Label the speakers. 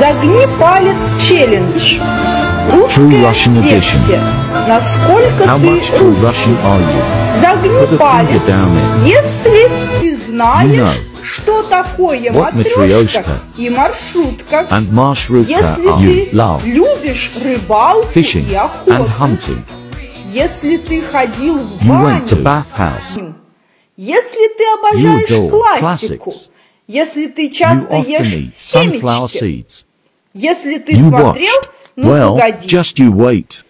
Speaker 1: Загни палец челлендж.
Speaker 2: True Russian
Speaker 1: версия. Насколько
Speaker 2: How
Speaker 1: ты
Speaker 2: much true? Russian are you?
Speaker 1: Загни палец. Если ты знаешь,
Speaker 2: You know
Speaker 1: что такое
Speaker 2: what
Speaker 1: матрешка и маршрутка,
Speaker 2: And marshrutka
Speaker 1: если
Speaker 2: are
Speaker 1: ты
Speaker 2: love
Speaker 1: любишь рыбалку
Speaker 2: fishing
Speaker 1: и
Speaker 2: and
Speaker 1: охоту,
Speaker 2: hunting.
Speaker 1: если ты ходил в
Speaker 2: You went to
Speaker 1: баню,
Speaker 2: bathhouse.
Speaker 1: если ты обожаешь классику,
Speaker 2: classics.
Speaker 1: если ты часто ешь семечки. Если ты
Speaker 2: You
Speaker 1: смотрел,
Speaker 2: watched.
Speaker 1: ну
Speaker 2: Well,
Speaker 1: погоди,
Speaker 2: just you wait.